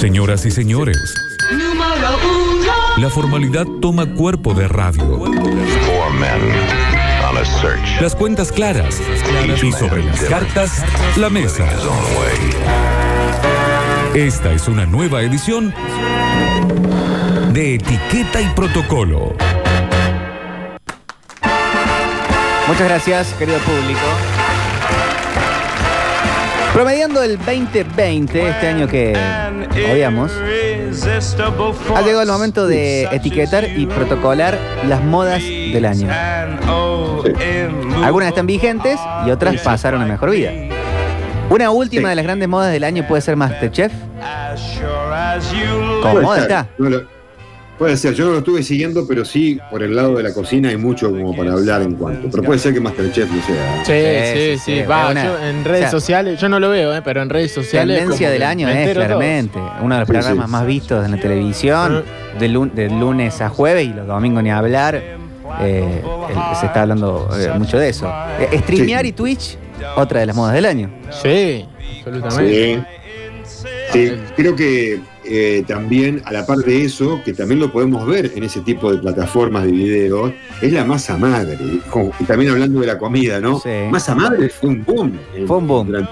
Señoras y señores, la formalidad toma cuerpo de radio. Las cuentas claras y sobre las cartas, la mesa. Esta es una nueva edición de Etiqueta y Protocolo. Muchas gracias, querido público. Promediando el 2020, este año que odiamos, ha llegado el momento de etiquetar y protocolar las modas del año. Algunas están vigentes y otras pasaron a mejor vida. Una última de las grandes modas del año puede ser Masterchef. Ser, está. No lo- puede ser, yo no lo estuve siguiendo, pero sí, por el lado de la cocina hay mucho como para hablar en cuanto. Pero puede ser que Masterchef no sea. Sí, Sí, sí, sí, sí. sí, Va, yo en redes o sea, sociales, yo no lo veo, eh, pero en redes sociales. Tendencia del año es claramente uno de los programas sí. más vistos en la televisión, de, lu- de lunes a jueves y los domingos ni hablar. eh, el- se está hablando eh, mucho de eso. Eh, streamear Sí. y Twitch, otra de las modas del año. Sí, absolutamente. Sí. Sí, creo que eh, también, a la par de eso, que también lo podemos ver en ese tipo de plataformas de videos, es la masa madre. Y también hablando de la comida, ¿no? Sí. Masa madre fue un boom. en- Fue un boom. durante-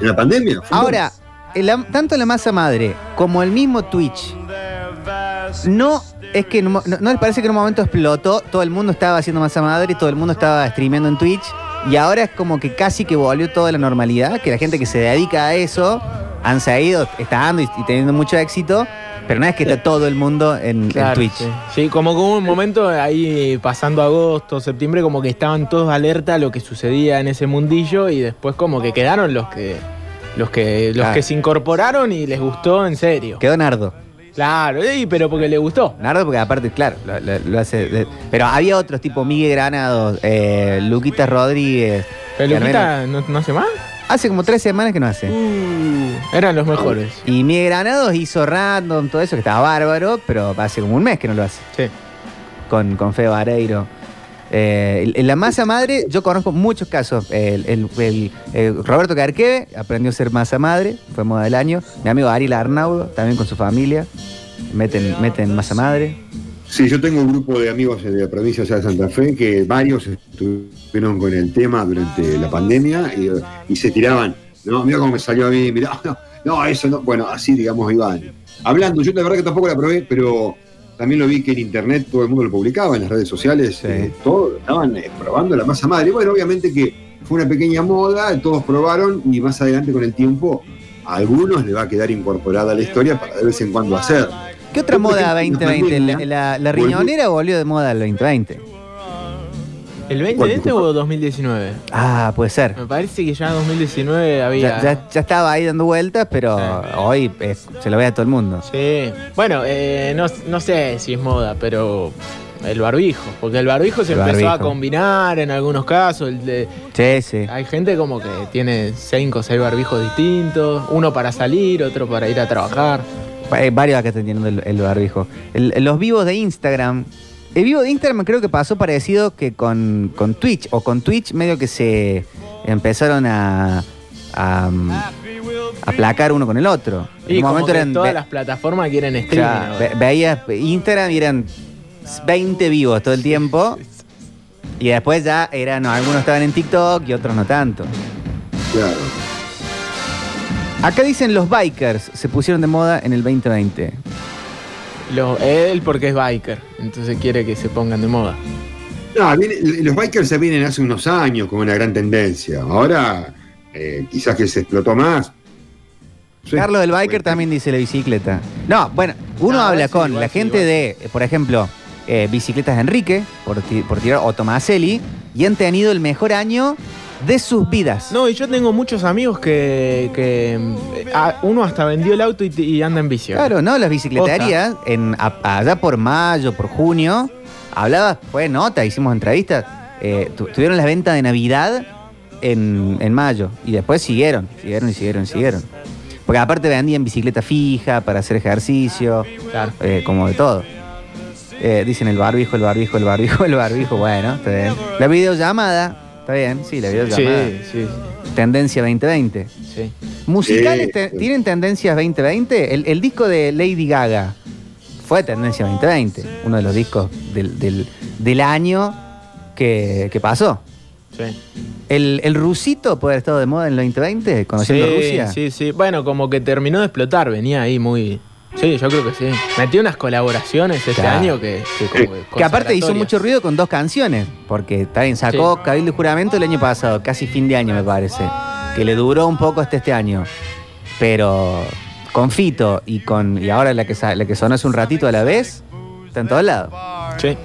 en la pandemia. fue un Ahora, el- tanto la masa madre como el mismo Twitch, no es que no, ¿no les parece que en un momento explotó, todo el mundo estaba haciendo masa madre y todo el mundo estaba streameando en Twitch y ahora es como que casi que volvió toda la normalidad, que la gente que se dedica a eso han seguido, está dando y, y teniendo mucho éxito, pero no es que está todo el mundo en, Twitch. Sí. Sí, como que hubo un momento ahí pasando agosto, septiembre, como que estaban todos alerta a lo que sucedía en ese mundillo y después como que quedaron los que los que los Claro. que se incorporaron y les gustó en serio. Quedó Nardo. Claro, sí, pero porque le gustó. Nardo, porque aparte, claro, lo, lo- lo hace. de- pero había otros tipo Miguel Granados, eh, Luquita Rodríguez. Pero que al Luquita no, no hace más. Hace como tres semanas que no hace. Uh, eran los mejores. Y Miguel Granados hizo random, todo eso, que estaba bárbaro, pero hace como un mes que no lo hace. Sí. Con, con Feo Vareiro. Eh, la masa madre, yo conozco muchos casos. El, el- Roberto Carqueve aprendió a ser masa madre, fue moda del año. Mi amigo Ariel Arnaudo, también con su familia, meten, meten masa madre. Sí, yo tengo un grupo de amigos de la provincia de Santa Fe que varios estuvieron con el tema durante la pandemia y, y se tiraban. No, mira cómo me salió a mí, mirá, no, no, eso no. Bueno, así digamos iban hablando. Yo la verdad que tampoco la probé, pero también lo vi que en internet todo el mundo lo publicaba, en las redes sociales, Sí. eh, todos estaban eh, probando la masa madre. Bueno, obviamente que fue una pequeña moda, todos probaron y más adelante con el tiempo a algunos le va a quedar incorporada a la historia para de vez en cuando hacer. ¿Qué otra moda ejemplo, 2020? La, la- la riñonera volvió de moda el 2020. ¿El 2020 o 2019? Ah, puede ser. Me parece que ya en 2019 había. Ya, ya- ya estaba ahí dando vueltas, pero Sí. hoy es- se lo ve a todo el mundo. Sí. Bueno, eh, no, no sé si es moda, pero el barbijo. Porque el barbijo se El empezó a combinar en algunos casos. el de- Sí, sí. hay gente como que tiene cinco o seis barbijos distintos. Uno para salir, otro para ir a trabajar. Hay varios acá están teniendo el, el barbijo. El- los vivos de Instagram. El vivo de Instagram creo que pasó parecido que con, con Twitch. O con Twitch medio que se empezaron a, a, um, a placar uno con el otro. En Y un como momento que eran todas las plataformas quieren o streaming. sea, ahora. ve- veías Instagram y eran 20 vivos todo el tiempo. Y después ya eran, no, algunos estaban en TikTok y otros no tanto. Claro. Acá dicen los bikers se pusieron de moda en el 2020. Lo- él porque es biker, entonces quiere que se pongan de moda. No, viene- los bikers se vienen hace unos años con una gran tendencia. Ahora, eh, quizás que se explotó más. Sí. Carlos del Biker también dice la bicicleta. No, bueno, uno No, habla sí, con igual, la sí, gente igual. de, por ejemplo, eh, Bicicletas de Enrique, por, por tirar, o Tomaselli, y han tenido el mejor año de sus vidas. No, y yo tengo muchos amigos que, que, eh, ah, uno hasta vendió el auto y, y anda en bici. Claro, ¿no? Las bicicleterías, en, a- allá por mayo, por junio, hablaba, fue nota, hicimos entrevistas, eh, tu- tuvieron las ventas de Navidad en, en mayo, y después siguieron, siguieron y siguieron y siguieron. Porque aparte vendían bicicleta fija para hacer ejercicio, Claro. eh, como de todo. Eh, dicen el barbijo, el barbijo, el barbijo, el barbijo, bueno, está bien. La videollamada, está bien, sí, la videollamada. sí, Tendencia 2020. sí. ¿Musicales Sí. te- tienen tendencias 2020? El, el disco de Lady Gaga fue tendencia 2020, uno de los discos del, del- del año que, que pasó. Sí. ¿El, ¿El rusito puede haber estado de moda en el 2020, conociendo sí, Rusia? Sí, sí. Bueno, como que terminó de explotar, venía ahí muy. Sí, yo creo que sí. Metió unas colaboraciones este Claro. año que. Que, como Que aparte hizo mucho ruido con dos canciones, porque también sacó Sí. Cabildo y Juramento el año pasado, casi fin de año me parece, que le duró un poco hasta este año, pero con Fito y con y ahora la que, la que sonó hace un ratito a la vez, está en todos lados. Sí.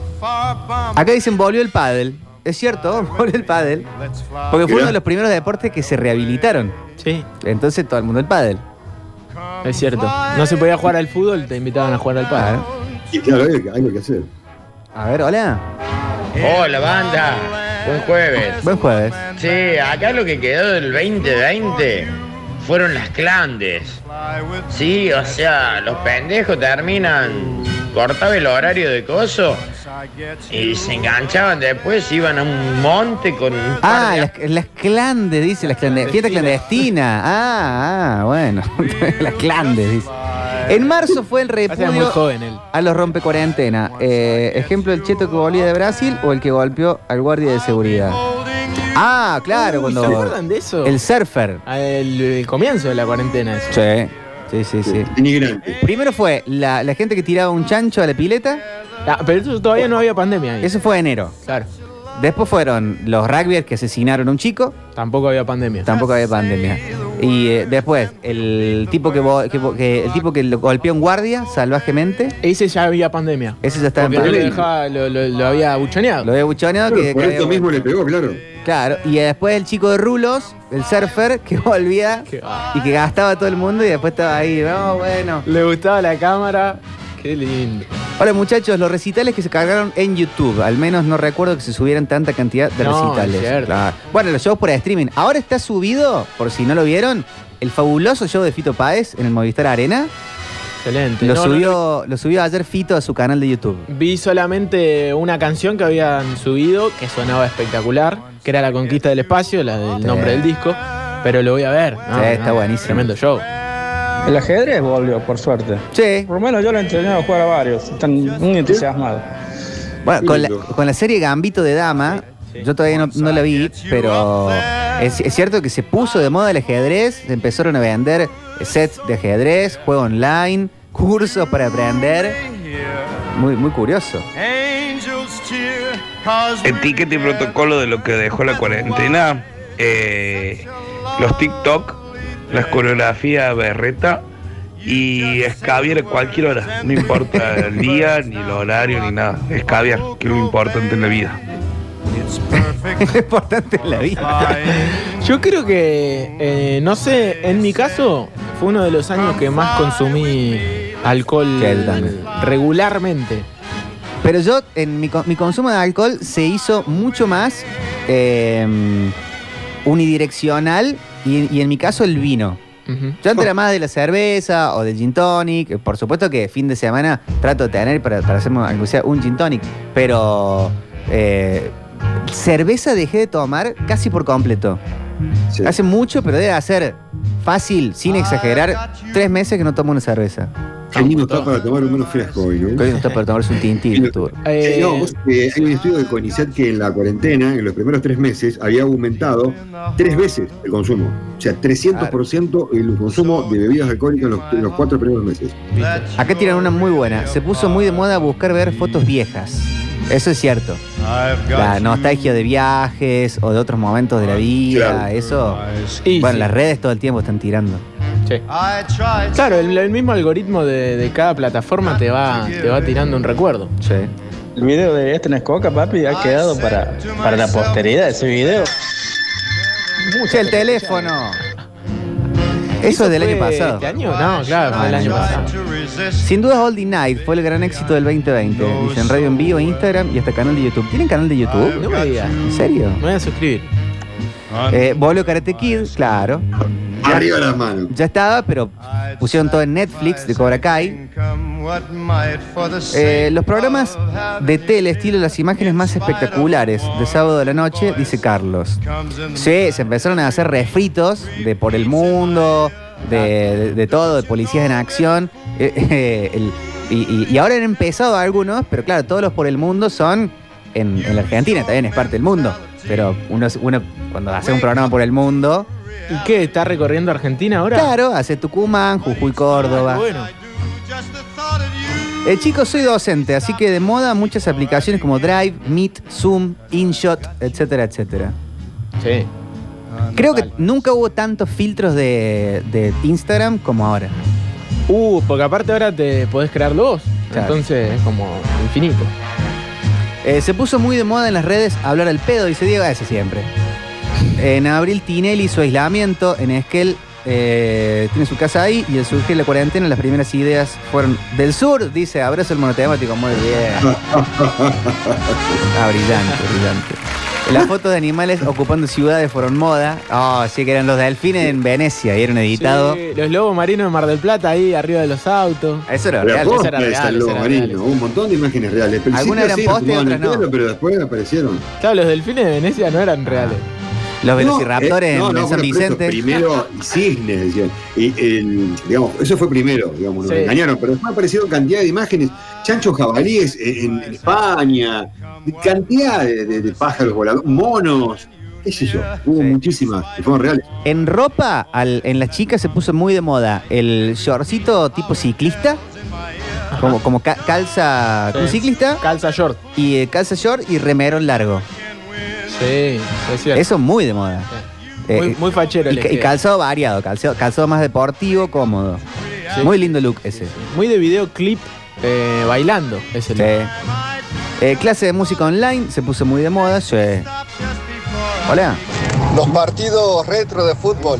Acá dicen volvió el pádel, es cierto, volvió el pádel, porque fue uno de los primeros deportes que se rehabilitaron, Sí, entonces todo el mundo el pádel. Es cierto. No se podía jugar al fútbol, te invitaban a jugar al pádel. Y claro, hay algo que hacer. A ver, hola, Hola banda, buen jueves. buen jueves. Sí, acá lo que quedó del 2020 fueron las clandes. Sí, o sea, los pendejos terminan, cortaba el horario de coso y se enganchaban después, iban a un monte con un Ah, las, las clandes, dice, las clandes, fiesta clandestina. Ah, ah, bueno. las clandes, dice. En marzo fue el repudio joven él. a los rompecuarentena. Eh, ejemplo, el cheto que volvía de Brasil o el que golpeó al guardia de seguridad. Ah, claro, Uy, ¿Se cuando. acuerdan de eso? El surfer. Ah, El, el comienzo de la cuarentena. Eso. Sí, sí, sí, sí. Inmigrante. Primero fue la, la gente que tiraba un chancho a la pileta. Ah, pero eso todavía no había pandemia ahí. Eso fue enero. Claro. Después fueron los rugbyers que asesinaron a un chico. Tampoco había pandemia. Tampoco había pandemia. Y eh, después, el tipo que, vo- que vo- que- el tipo que lo golpeó un guardia salvajemente, Ese ya había pandemia. ese ya estaba en Porque no le pandemia. dejaba, lo, lo- lo había buchoneado. Lo había buchoneado Claro, que, por que esto había- mismo le pegó, claro. Claro, y después el chico de rulos, el surfer, que volvía Qué va. y que gastaba a todo el mundo y después estaba ahí, no, bueno. Le gustaba la cámara. Qué lindo. Hola muchachos, los recitales que se cargaron en YouTube, al menos no recuerdo que se subieran tanta cantidad de No, recitales. es cierto. Claro. Bueno, los shows por streaming. Ahora está subido, por si no lo vieron, el fabuloso show de Fito Páez en el Movistar Arena. Excelente. Lo, No, no, subió, lo subió ayer Fito a su canal de YouTube. Vi solamente una canción que habían subido que sonaba espectacular, que era La Conquista del Espacio, la del Sí. nombre del disco. Pero lo voy a ver. ¿no? Sí, está buenísimo. Tremendo show. El ajedrez volvió, por suerte. Sí, Por lo menos yo lo he enseñado a jugar a varios. Están muy entusiasmados. bueno, con la, con la serie Gambito de Dama, yo todavía no, no la vi, pero es, es cierto que se puso de moda el ajedrez, se empezaron a vender sets de ajedrez, juego online, cursos para aprender. Muy, muy curioso. etiqueta y protocolo de lo que dejó la cuarentena, eh, los TikTok, las coreografías berreta y escabiar a cualquier hora, no importa el día, ni el horario, ni nada, escabiar, que es lo importante en la vida. Es importante en la vida. Yo creo que, eh, no sé, en mi caso fue uno de los años que más consumí alcohol regularmente. Pero yo, en mi, mi consumo de alcohol se hizo mucho más eh, unidireccional y, y en mi caso el vino. Yo antes era más de la cerveza o del gin tonic. Por supuesto que fin de semana trato de tener para, para hacerme aunque sea un gin tonic. Pero eh, cerveza dejé de tomar casi por completo. Sí. Hace mucho, pero debe hacer fácil, sin exagerar, tres meses que no tomo una cerveza. Lindo está para tomar un menos fresco hoy, ¿no? Hoy no está para tomarse un tintín. Eh, Eh, no, vos, eh, hay un estudio de CONICET que en la cuarentena, en los primeros tres meses, había aumentado tres veces el consumo. O sea, 300% el consumo de bebidas alcohólicas en los, en los cuatro primeros meses. Acá tiran una muy buena. Se puso muy de moda buscar ver fotos viejas. Eso es cierto. La nostalgia de viajes o de otros momentos de la vida, Claro. eso. Bueno, las redes todo el tiempo están tirando. Sí. Claro, el, el mismo algoritmo de, de cada plataforma te va, te va tirando un recuerdo. Sí. El video de este Nescoca, papi, ha quedado para, para la posteridad ese video. Che, el teléfono. Eso es del año pasado. ¿Este año? No, claro, fue el año pasado. Sin duda, Oldie Night fue el gran éxito del 2020. Dicen radio en vivo, Instagram y hasta canal de YouTube. ¿Tienen canal de YouTube? No me digas. ¿En serio? Me voy a suscribir. Eh, Volio Karate Kid, claro. Arriba las manos. Ya estaba, pero pusieron todo en Netflix de Cobra Kai. Eh, los programas de tele estilo las imágenes más espectaculares de sábado de la noche, dice Carlos. Sí, se empezaron a hacer refritos de por el mundo, de, de- de todo, de policías en acción. Eh, eh, el- y, y- y ahora han empezado algunos, pero claro, todos los por el mundo son en, en la Argentina, también es parte del mundo. Pero uno, uno cuando hace un programa por el mundo, ¿Y qué? ¿Está recorriendo Argentina ahora? claro, hace Tucumán, Jujuy, Córdoba. Ah, bueno. Eh, chicos, soy docente, así que de moda muchas aplicaciones como Drive, Meet, Zoom, InShot, etcétera, etcétera. Sí. Creo que nunca hubo tantos filtros de, de Instagram como ahora. Uh, porque aparte ahora te podés crear vos. Claro. Entonces es como infinito. Eh, se puso muy de moda en las redes hablar al pedo, dice Diego, ese siempre. En abril Tinelli hizo aislamiento, en Esquel eh, tiene su casa ahí y al surgir la cuarentena las primeras ideas fueron del sur, dice, abrazo el monotemático, muy bien. Ah, brillante, brillante. Las fotos de animales ocupando ciudades fueron moda. Oh, sí que eran los delfines en Venecia y eran editados. Sí, los lobos marinos de Mar del Plata ahí arriba de los autos. Eso era Pero real. era eso era Marino, real. hubo un montón de imágenes reales. Al Algunas eran sí, tomaban otras el no. pelo, Pero después aparecieron. Claro, los delfines de Venecia no eran reales. Los No, velociraptores eh, no, en no, San Vicente. Primero, y cisnes, decían. Y el, digamos, eso fue primero, digamos, nos Sí. engañaron. Pero después aparecieron cantidad de imágenes. Chanchos jabalíes en, en España, cantidad de, de- de pájaros voladores, monos, qué sé yo. Hubo Sí. muchísimas que fueron reales. En ropa, al- en las chicas se puso muy de moda el shortcito tipo ciclista, como, como ca- calza Sí. un ciclista, Calza short. y eh, calza short y remerón largo. Sí, es cierto. Eso muy de moda. Muy, Eh, muy fachero y, calzado variado, calzado, calzado más deportivo, cómodo. Sí. Muy lindo look ese. Muy de videoclip eh, bailando. Es el Sí. Eh, clase de música online se puso muy de moda. sí. Hola. Los partidos retro de fútbol.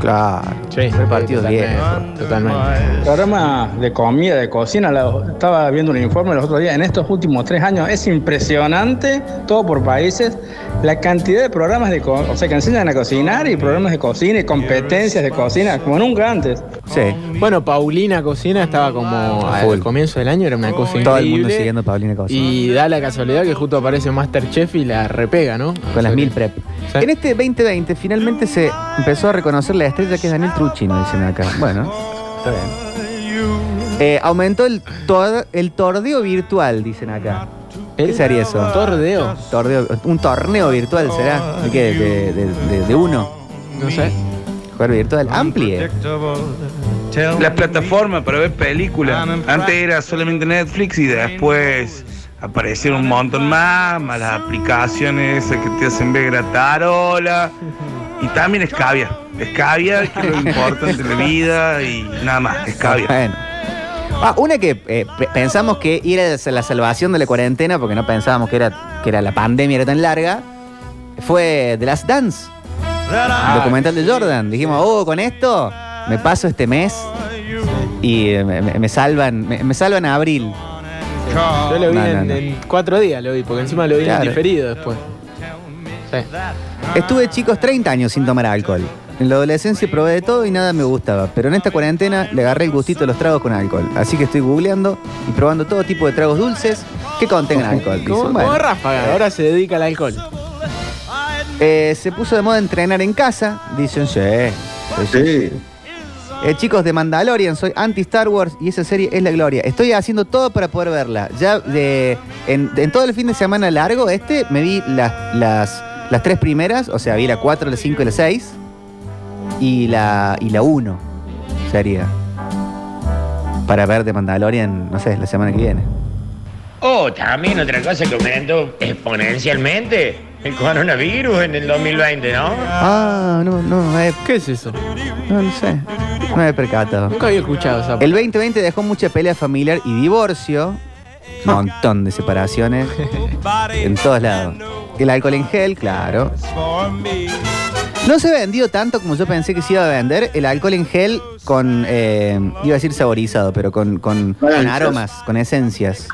Claro. Sí, partido totalmente, viejo. Totalmente. Programa de comida, de cocina, la- estaba viendo un informe los otros días, en estos últimos tres años es impresionante, todo por países, la cantidad de programas de o sea, que enseñan a cocinar y programas de cocina y competencias de cocina, como nunca antes. Sí. Bueno, Paulina Cocina estaba como al comienzo del año, era una cosa Todo el mundo increíble. siguiendo a Paulina Cocina. Y da la casualidad que justo aparece Masterchef y la repega, ¿no? Con las mil prep. Sí. En este 2020 finalmente se empezó a reconocer la estrella que es Daniel Truchino, dicen acá. Bueno, está bien. Eh, aumentó el, tor- el tordeo virtual, dicen acá. ¿Qué sería eso? Tordeo. Tordeo- un torneo virtual será. ¿De qué? De, de- de- de uno. No sé. Jugar virtual. Amplie. La plataforma para ver películas. Antes era solamente Netflix y después aparecieron un montón más, más las aplicaciones esas que te hacen ver gratarola. Y también escabia. Escabia, que es lo importante de la vida y nada más, escabia. Bueno. Ah, una que eh, pe- pensamos que era la salvación de la cuarentena, porque no pensábamos que era, que era la pandemia era tan larga, fue The Last Dance, el documental de Jordan. Dijimos, oh, con esto me paso este mes y eh, me, me- me salvan, me, me salvan a abril. Yo lo vi No, no, en, no. en cuatro días, lo vi, porque encima lo vi Claro. en diferido después. Sí. Estuve, chicos, 30 años sin tomar alcohol. En la adolescencia probé de todo y nada me gustaba, pero en esta cuarentena le agarré el gustito a los tragos con alcohol. Así que estoy googleando y probando todo tipo de tragos dulces que contengan alcohol. Dicen, Como, bueno. como Ráfaga, ahora se dedica al alcohol. Eh, se puso de moda entrenar en casa, dicen, sí. sí, sí. Sí. Eh, chicos de Mandalorian, soy anti Star Wars y esa serie es la gloria. Estoy haciendo todo para poder verla. Ya de, en, en todo el fin de semana largo este me vi las, las, las tres primeras, o sea, vi la 4, la 5 y la 6 y la, y la 1 sería. Para ver de Mandalorian, no sé, la semana que viene. Oh, también otra cosa que aumentó exponencialmente el coronavirus en el 2020, ¿no? Ah, no, no, me he- ¿Qué es eso? no, no sé. No me he percatado. Nunca había escuchado esa El 2020 dejó mucha pelea familiar y divorcio. Un montón de separaciones en todos lados. El alcohol en gel, claro. No se ha vendido tanto como yo pensé que se iba a vender. El alcohol en gel con, eh, iba a decir saborizado, pero con, con, aromas, con esencias.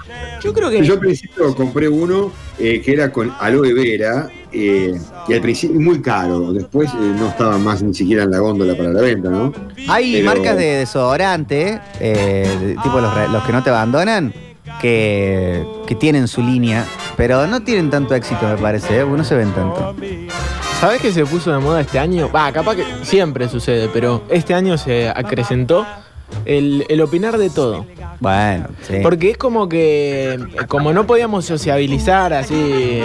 Yo creo que. Yo al principio compré uno eh, que era con aloe vera, eh, y al principio muy caro, después eh, no estaba más ni siquiera en la góndola para la venta, ¿no? Hay Pero- marcas de desodorante, eh, de- tipo los, los que no te abandonan, que, que tienen su línea, pero no tienen tanto éxito, me parece, ¿eh? no se ven tanto. ¿Sabés que se puso de moda este año? Va, capaz que siempre sucede, pero este año se acrecentó el, el opinar de todo. Bueno, sí. Porque es como que, como no podíamos sociabilizar así eh,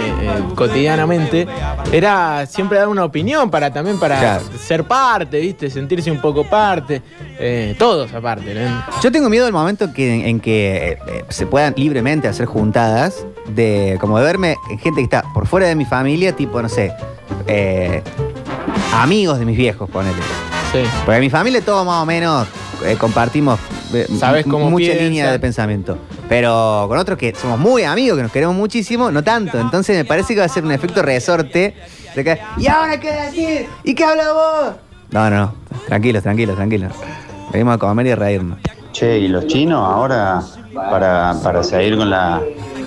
cotidianamente, era siempre dar una opinión para también para Claro. ser parte, ¿viste? Sentirse un poco parte. eh, todos aparte, ¿no? Yo tengo miedo del momento que, en que eh, se puedan libremente hacer juntadas, de como de verme en gente que está por fuera de mi familia, tipo, no sé, amigos de mis viejos, ponele. Sí. Porque mi familia todos más o menos eh, compartimos eh, Sabes cómo mucha piensan. línea de pensamiento. Pero con otros que somos muy amigos, que nos queremos muchísimo, no tanto. Entonces me parece que va a ser un efecto resorte. de que, ¿Y ahora qué decir? ¿Y qué habla vos? No, no, no. Tranquilos, tranquilos, tranquilos. Venimos a comer y a reírnos. Che, y los chinos ahora, para, para seguir con la,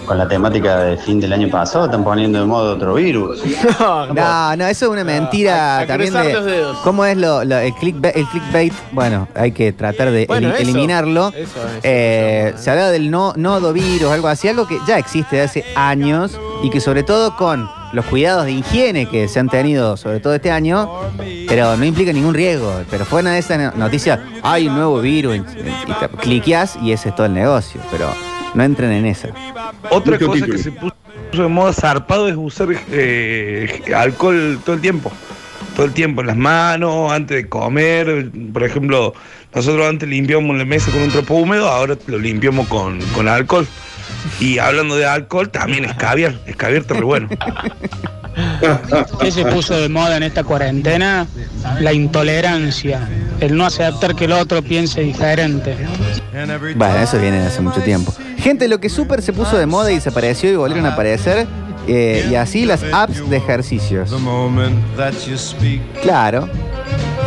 con la temática del fin del año pasado, están poniendo de moda otro virus. No, no, eso es una mentira a- a también de los dedos. cómo es lo, lo- el, clickbait, el clickbait. Bueno, hay que tratar de Bueno, eli- eso, eliminarlo. eso, eso, Eh, eso. se habla del no, nodovirus, algo así, algo que ya existe de hace años y que sobre todo con los cuidados de higiene que se han tenido, sobre todo este año, pero no implica ningún riesgo. Pero fue una de esas no- noticias, hay un nuevo virus, y te cliqueas y ese es todo el negocio. Pero no entren en esa. Otra Mucho cosa título. que se puso de moda zarpado es usar eh, alcohol todo el tiempo. Todo el tiempo, en las manos, antes de comer. Por ejemplo, nosotros antes limpiamos la mesa con un trapo húmedo, ahora lo limpiamos con, con alcohol. Y hablando de alcohol, también escabiar. Escabiar está re bueno. ¿Qué se puso de moda en esta cuarentena? La intolerancia, el no aceptar que el otro piense diferente. Bueno, eso viene de hace mucho tiempo. Gente, lo que súper se puso de moda y desapareció y volvieron a aparecer, eh, y así las apps de ejercicios. Claro.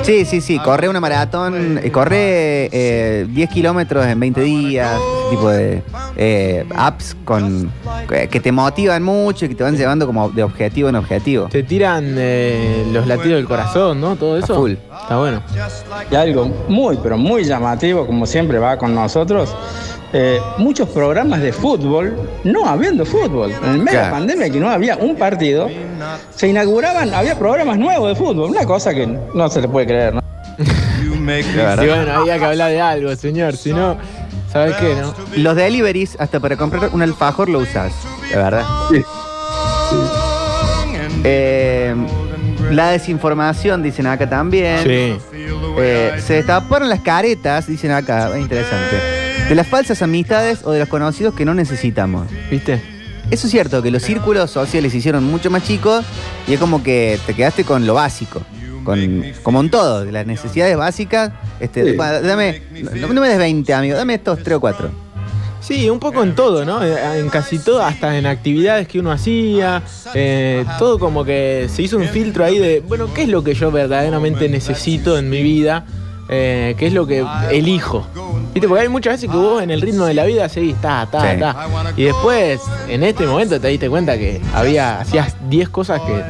Sí, sí, sí, corre una maratón, eh, corre eh, 10 kilómetros en 20 días, ese tipo de eh, apps con que- que te motivan mucho y que te van llevando como de objetivo en objetivo. Te tiran eh, los latidos del corazón, ¿no? Todo eso. A full. Está bueno. Y algo muy, pero muy llamativo, como siempre va con nosotros, eh, muchos programas de fútbol, no habiendo fútbol. En el medio de la pandemia, que no había un partido, se inauguraban, había programas nuevos de fútbol. Una cosa que no se le puede creer, ¿no? Bueno, había que hablar de algo, señor. Si no, ¿sabes qué, no? Los deliveries, hasta para comprar un alfajor lo usas, de verdad. Sí. Eh, la desinformación, dicen acá también. Sí. Eh, se destaparon las caretas, dicen acá, es interesante, de las falsas amistades o de los conocidos que no necesitamos. ¿Viste? Eso es cierto, que los círculos sociales se hicieron mucho más chicos y es como que te quedaste con lo básico. Con, como en todo, de las necesidades básicas. Este, Sí. dame, no, no me des 20 amigos, dame estos 3 o 4. Sí, un poco en todo, ¿no? Eh, En casi todo, hasta en actividades que uno hacía, eh, todo como que se hizo un filtro ahí de, bueno, ¿qué es lo que yo verdaderamente necesito en mi vida? Eh, ¿Qué es lo que elijo? ¿Viste? Porque hay muchas veces que vos en el ritmo de la vida seguís, ta, ta, Sí. ta. Y después, en este momento te diste cuenta que había, hacías 10 cosas que,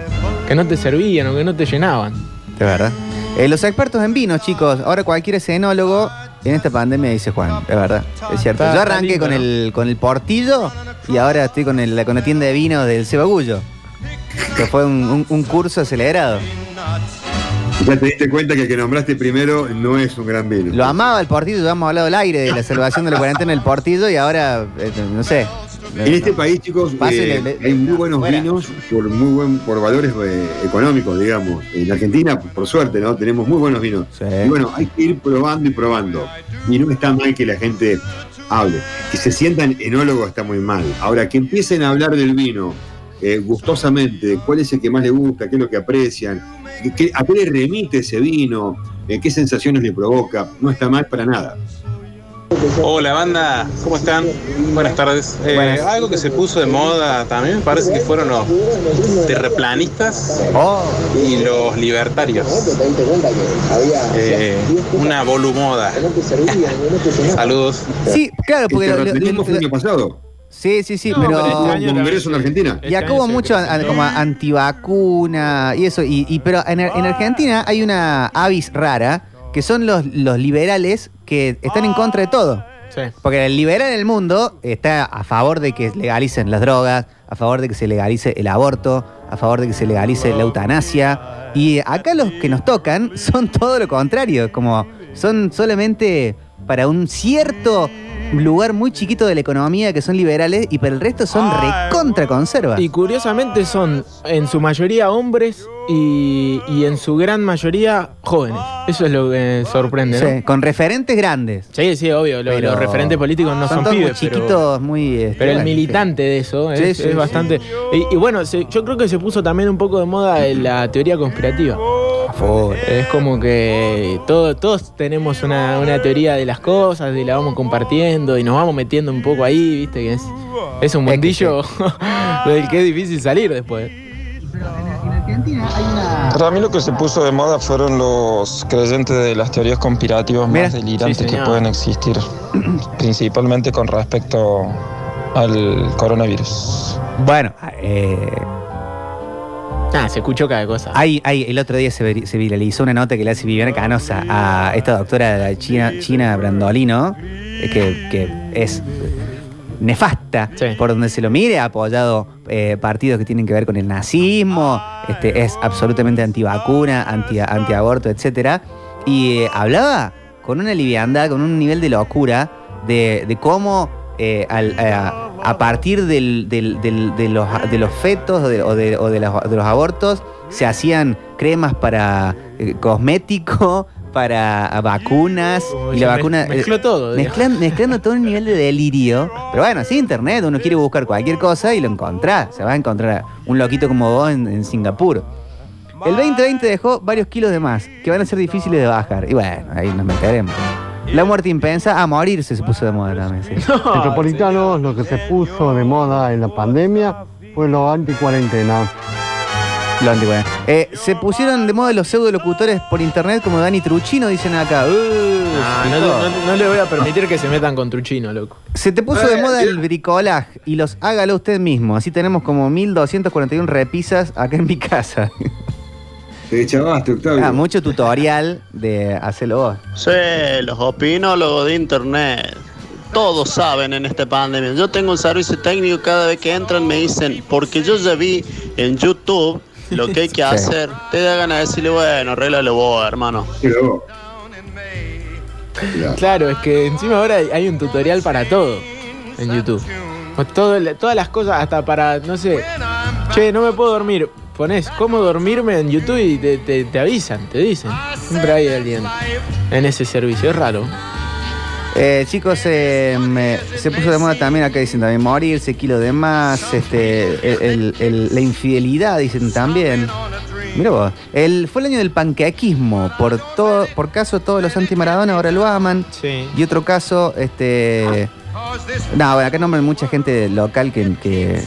que no te servían o que no te llenaban. De verdad. Eh, los expertos en vinos, chicos. Ahora cualquier escenólogo en esta pandemia dice Juan. Es verdad. Es cierto. Está- Yo arranqué lindo, con, ¿no? el, con el portillo y ahora estoy con, el, con la tienda de vino del Cebagullo. Que fue un, un- un curso acelerado. Ya te diste cuenta que el que nombraste primero no es un gran vino. Lo amaba el portillo, ya hemos hablado al aire de la salvación de la cuarentena del portillo y ahora, eh, no sé. En este país, chicos, eh, hay muy buenos fuera. vinos por muy buen, por valores eh, económicos, digamos. En Argentina, por suerte, ¿no? Tenemos muy buenos vinos. Sí. Y bueno, hay que ir probando y probando. Y no está mal que la gente hable. Que se sientan enólogos está muy mal. Ahora, que empiecen a hablar del vino eh, gustosamente, de cuál es el que más le gusta, qué es lo que aprecian, qué- a qué le remite ese vino, eh, qué sensaciones le provoca, no está mal para nada. Hola banda, ¿cómo están? Buenas tardes. Eh, Buenas. Algo que se puso de moda también me parece que fueron los terraplanistas Oh, y los libertarios. Eh, una volumoda. Saludos. sí, claro, ¿El porque lo- lo- lo- fue el año pasado? Sí, sí, sí, No, pero. pero este año Congreso en Argentina. Y acá hubo mucho a- como antivacuna y eso. Y, y- pero en, en Argentina hay una avis rara que son los, los liberales que están en contra de todo. Sí. Porque el liberal en el mundo está a favor de que legalicen las drogas, a favor de que se legalice el aborto, a favor de que se legalice la eutanasia. Y acá los que nos tocan son todo lo contrario, como son solamente para un cierto lugar muy chiquito de la economía que son liberales y para el resto son recontra conserva. Y curiosamente son en su mayoría hombres y, y en su gran mayoría jóvenes. Eso es lo que sorprende, ¿no? Sí, con referentes grandes. Sí, sí, obvio. lo- Pero los referentes políticos no son, todos pibes. muy pero- chiquitos, muy... este, Pero el militante de eso es, Sí, sí, es sí. bastante. Y, y bueno, se- yo creo que se puso también un poco de moda en la teoría conspirativa. Es como que todo- todos tenemos una, una teoría de las cosas, y la vamos compartiendo y nos vamos metiendo un poco ahí, viste, que es, es un mundillo del que es difícil salir después. Para mí lo que se puso de moda fueron los creyentes de las teorías conspirativas Mira. más delirantes Sí, que pueden existir, principalmente con respecto al coronavirus. Bueno, eh, Ah, se escuchó cada cosa. hay, hay, el otro día se, se viralizó una nota que le hace Viviana Canosa a esta doctora de la China, China Brandolino, eh, que, que es nefasta por donde se lo mire, ha apoyado eh, partidos que tienen que ver con el nazismo, este, es absolutamente antivacuna, anti, antiaborto, etcétera. Y eh, hablaba con una liviandad, con un nivel de locura, de, cómo eh, al- a, partir del- de, los, fetos o de los abortos se hacían cremas para eh, cosmético, para vacunas. y la vacuna. mez- mezcló eh, todo, digamos. mezclan- mezclando todo un nivel de delirio. Pero bueno, sí, internet, uno quiere buscar cualquier cosa y lo encontrá. Se va a encontrar un loquito como vos en, en Singapur. El 2020 dejó varios kilos de más, que van a ser difíciles de bajar. Y bueno, ahí nos meteremos. La muerte impensa, a morirse se puso de moda también, sí. Metropolitanos, lo que se puso de moda en la pandemia fue lo anti-cuarentena. Anticuarentenio. Eh, se pusieron de moda los pseudolocutores por internet como Dani Truchino, dicen acá. Uh, Ah, no, no- no le voy a permitir que se metan con Truchino, loco. Se te puso de moda el bricolage y los hágalo usted mismo. Así tenemos como 1241 repisas acá en mi casa. Te chavaste, Octavio. Ah, mucho tutorial de hacerlo vos. Sí, los opinólogos de internet. Todos saben en esta pandemia. Yo tengo un servicio técnico, cada vez que entran me dicen, porque yo ya vi en YouTube lo que hay que Sí. hacer. Te da ganas de decirle, bueno, arréglalo vos, hermano. Claro, es que encima ahora hay- un tutorial para todo en YouTube. Todo- todas las cosas, hasta para, no sé, che, no me puedo dormir. Pones cómo dormirme en YouTube y te, te- te avisan, te dicen. Siempre hay alguien en ese servicio, es raro. Eh, chicos, eh, me- se puso de moda también acá dicen también morirse, kilo de más, este, el- el- el- la infidelidad dicen también. Mira vos, el, fue el año del panquequismo. Por todo, por caso todos los anti-Maradona ahora lo aman. Sí. Y otro caso, este. No, bueno, acá nombran mucha gente local que, que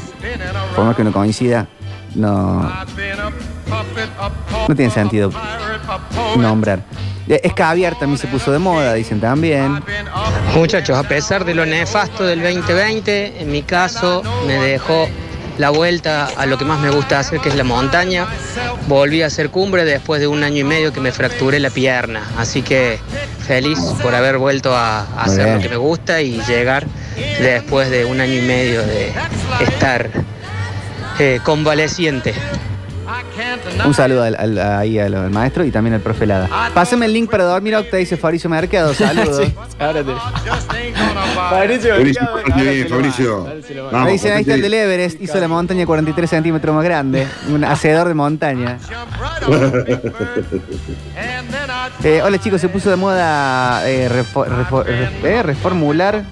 por más que uno coincida, no. No tiene sentido nombrar. Eh, Escabiar también se puso de moda, dicen también. Muchachos, a pesar de lo nefasto del 2020, en mi caso me dejó la vuelta a lo que más me gusta hacer, que es la montaña. Volví a hacer cumbre después de un año y medio que me fracturé la pierna. Así que feliz por haber vuelto a, hacer bien. lo que me gusta y llegar después de un año y medio de estar eh, convaleciente. Un saludo al, al- ahí al, al maestro y también al profe Lada. Pásame el link para dormir, Octa, dice Fabricio Mercado. Saludos. Sí, ahora te- Fabricio, Fabricio, Fabricio. Me dicen, ahí está el del Everest, hizo la montaña 43 centímetros más grande. Un hacedor de montaña. Eh, hola chicos, se puso de moda eh, refo- refo- re- eh, reformular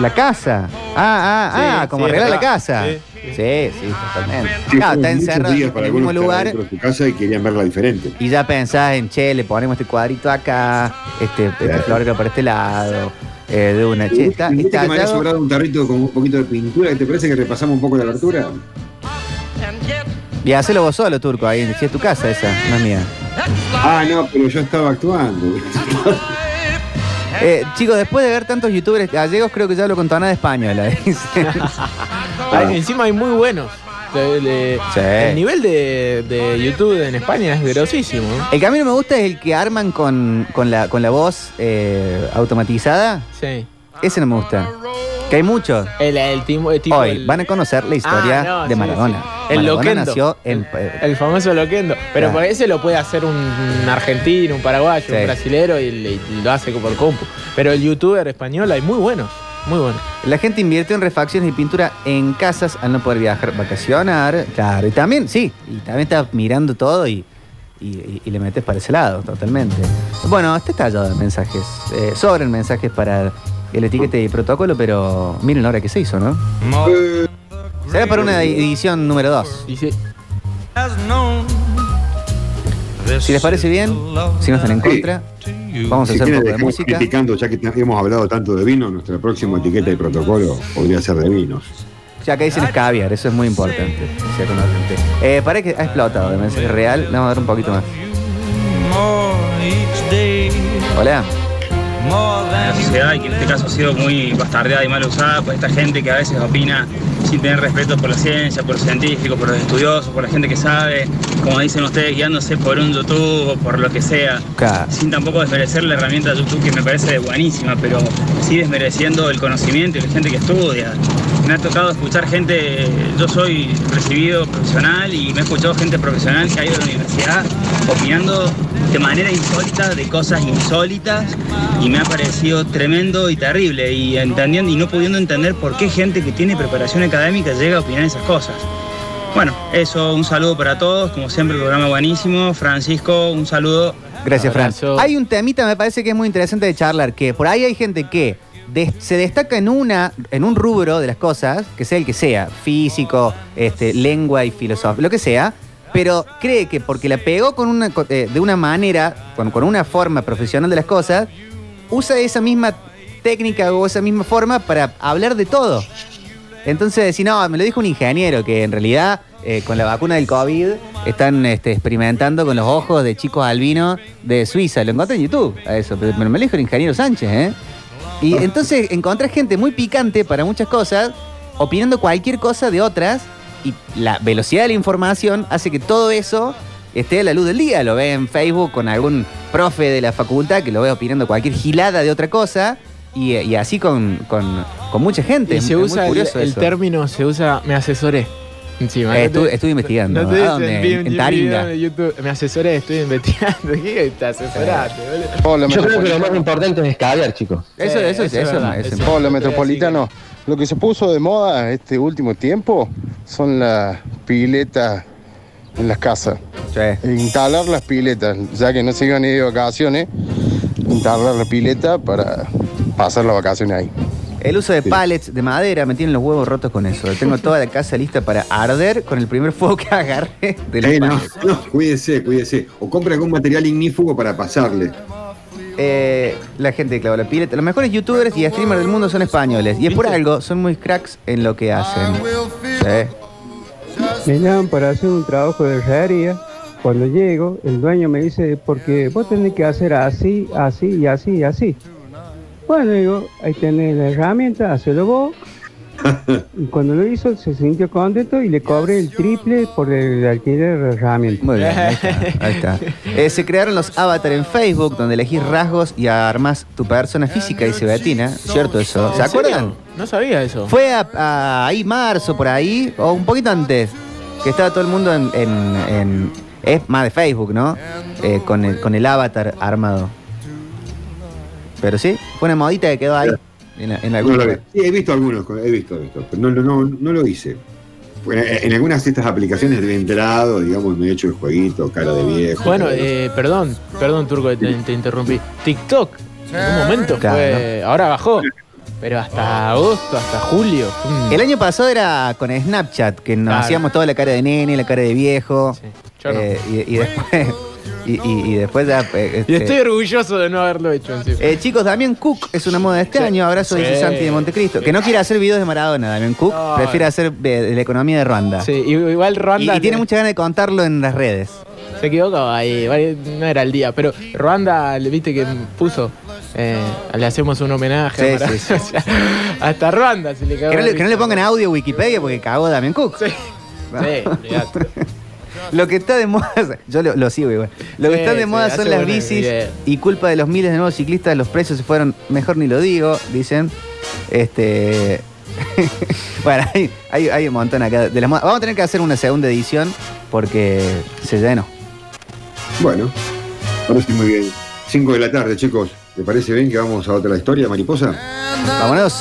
la casa. Ah, ah, ah, Sí, como sí, arreglar la casa. Sí, sí, totalmente. Sí, Claro, está encerrado días en para el mismo lugar de tu casa y querían verla diferente. y ya pensás en, che, le ponemos este cuadrito acá, este, este Claro. florero para este lado, eh, de una che, está, ¿Y viste está que me había sobrado un tarrito con un poquito de pintura? ¿Te parece que repasamos un poco la abertura? Y hacelo vos solo, turco, ahí, si es tu casa esa, no es mía. Ah, no, pero yo estaba actuando. Eh, chicos, después de ver tantos youtubers gallegos, creo que ya lo contaron de española. dicen. Ay, encima hay muy buenos. De- de- Sí. El nivel de, de YouTube en España es grosísimo. El que a mí no me gusta es el que arman con, con la, con la voz eh, automatizada. Sí. Ese no me gusta. Que hay muchos. El, el timo- el tipo. Hoy el- van a conocer la historia Ah, no, de Maradona. sí. El Maradona Loquendo. nació en. eh, El famoso Loquendo. Pero Claro. por ese lo puede hacer un, argentino, un paraguayo, Sí. un brasilero y, le- y lo hace por compu. Pero el youtuber español hay muy buenos. Muy buenos. La gente invirtió en refacciones y pintura en casas al no poder viajar, vacacionar. Claro, y también, sí, y también estás mirando todo y, y- y- y le metes para ese lado, totalmente. Bueno, está estallado de mensajes. Eh, sobran mensajes para el etiquete y protocolo, pero miren la hora que se hizo, ¿no? Será para una edición número 2. Y sí. Si les parece bien, si no están en contra, vamos a Si hacer un poco de música. criticando, ya que hemos hablado tanto de vino, nuestra próxima etiqueta y protocolo podría ser de vinos. Ya que dicen es caviar, eso es muy importante. Eh, para que ha explotado de mensaje real, le vamos a dar un poquito más. Hola. la sociedad y que en este caso ha sido muy bastardeada y mal usada por esta gente que a veces opina sin tener respeto por la ciencia, por los científicos, por los estudiosos, por la gente que sabe, como dicen ustedes, guiándose por un YouTube o por lo que sea, Claro. sin tampoco desmerecer la herramienta de YouTube que me parece buenísima, pero sí desmereciendo el conocimiento y la gente que estudia. Me ha tocado escuchar gente, yo soy recibido profesional y me he escuchado gente profesional que ha ido a la universidad opinando de manera insólita de cosas insólitas y me ha parecido tremendo y terrible y entendiendo y no pudiendo entender por qué gente que tiene preparación académica llega a opinar esas cosas. Bueno, eso, un saludo para todos, como siempre el programa buenísimo. Francisco, un saludo. Gracias, Fran. Hay un temita, me parece que es muy interesante de charlar, que por ahí hay gente que se destaca en una, en un rubro de las cosas, que sea el que sea, físico, este, lengua y filosofía, lo que sea, pero cree que porque la pegó con una, eh, de una manera, con, con una forma profesional de las cosas, usa esa misma técnica o esa misma forma para hablar de todo. Entonces, si no, me lo dijo un ingeniero que en realidad eh, con la vacuna del COVID están este, experimentando con los ojos de chicos albinos de Suiza. Lo encontré en YouTube a eso, pero me lo dijo el ingeniero Sánchez, ¿eh? Y entonces encontré gente muy picante para muchas cosas, opinando cualquier cosa de otras, y la velocidad de la información hace que todo eso esté a la luz del día. Lo ve en Facebook con algún profe de la facultad que lo ve opinando cualquier gilada de otra cosa, y, y así con, con- con mucha gente. Y Es se muy usa el, curioso el eso. término, se usa me asesoré. Encima, Eh, ¿no te- estuve- estuve investigando. ¿No te ¿A dónde? En- en video Taringa. Me asesoré, estoy investigando. ¿Qué te asesoraste, boludo? Yo creo que lo más importante es caviar, chicos. Eso, eso, eso, eso, verdad, eso. eso. Hola, Metropolitano. Lo que se puso de moda este último tiempo son las piletas en las casas. Instalar las piletas, ya que no se iban a ir de vacaciones, instalar la pileta para pasar las vacaciones ahí. El uso de pallets de madera, me tienen los huevos rotos con eso. Tengo toda la casa lista para arder con el primer fuego que agarre de los Eh, no, no, cuídese, cuídese. O compre algún material ignífugo para pasarle. Eh, la gente que clavó la pileta. Los mejores youtubers y streamers del mundo son españoles. Y es por algo, son muy cracks en lo que hacen. Sí. Me llaman para hacer un trabajo de herrería. Cuando llego, el dueño me dice, porque vos tenés que hacer así, así y así y así. Bueno, digo, ahí tenés la herramienta, hacelo vos. Y cuando lo hizo, se sintió contento y le cobré el triple por el alquiler de la herramienta. Muy bien, ahí está. ahí está. Eh, se crearon los avatar en Facebook, donde elegís rasgos y armás tu persona física, dice Betina. ¿Cierto eso? ¿Se acuerdan? No sabía eso. Fue a, a- ahí marzo, por ahí, o un poquito antes, que estaba todo el mundo en... en- en- es más de Facebook, ¿no? Eh, con, el, con el avatar armado. Pero sí, fue una modita que quedó ahí. En, en No lugar. Sí, he visto algunos, he visto, he visto, pero no, no, no, no lo hice. En algunas de estas aplicaciones de enterado, digamos, me he hecho el jueguito, cara de viejo. Bueno, eh, perdón, perdón, Turco, te, te interrumpí. TikTok, en un momento fue. Ahora bajó. Pero hasta agosto, hasta julio. mm, El año pasado era con Snapchat, que nos Claro. hacíamos toda la cara de nene, la cara de viejo. yo no. Eh, y, y después. Y, y- y después ya. eh, Y este, estoy orgulloso de no haberlo hecho encima. eh, chicos, Damián Cook es una moda de este Sí. año. Abrazo, Sí. dice Santi de Montecristo. Que no quiere hacer videos de Maradona, Damián Cook. No. Prefiere hacer de, de la economía de Ruanda. Sí, igual Y, Ruanda. y tiene muchas ganas de contarlo en las redes. Se equivocó ahí, vale, no era el día. Pero Ruanda, le viste que puso Eh, le hacemos un homenaje. Sí, sí, sí. o sea, hasta Ruanda se le cagó. Que no, le, que no le pongan audio a Wikipedia porque cagó Damián Cook. Sí, olvidate. Lo que está de moda, yo lo, lo sigo igual. Lo que Sí, está de sí, moda son las bicis idea. y culpa de los miles de nuevos ciclistas, los precios se fueron, mejor ni lo digo, dicen. Este. bueno, hay, hay, hay un montón acá de las modas. Vamos a tener que hacer una segunda edición porque se llenó. Bueno, parece muy bien. 5 de la tarde, chicos. ¿Le parece bien que vamos a otra historia, mariposa? Vámonos.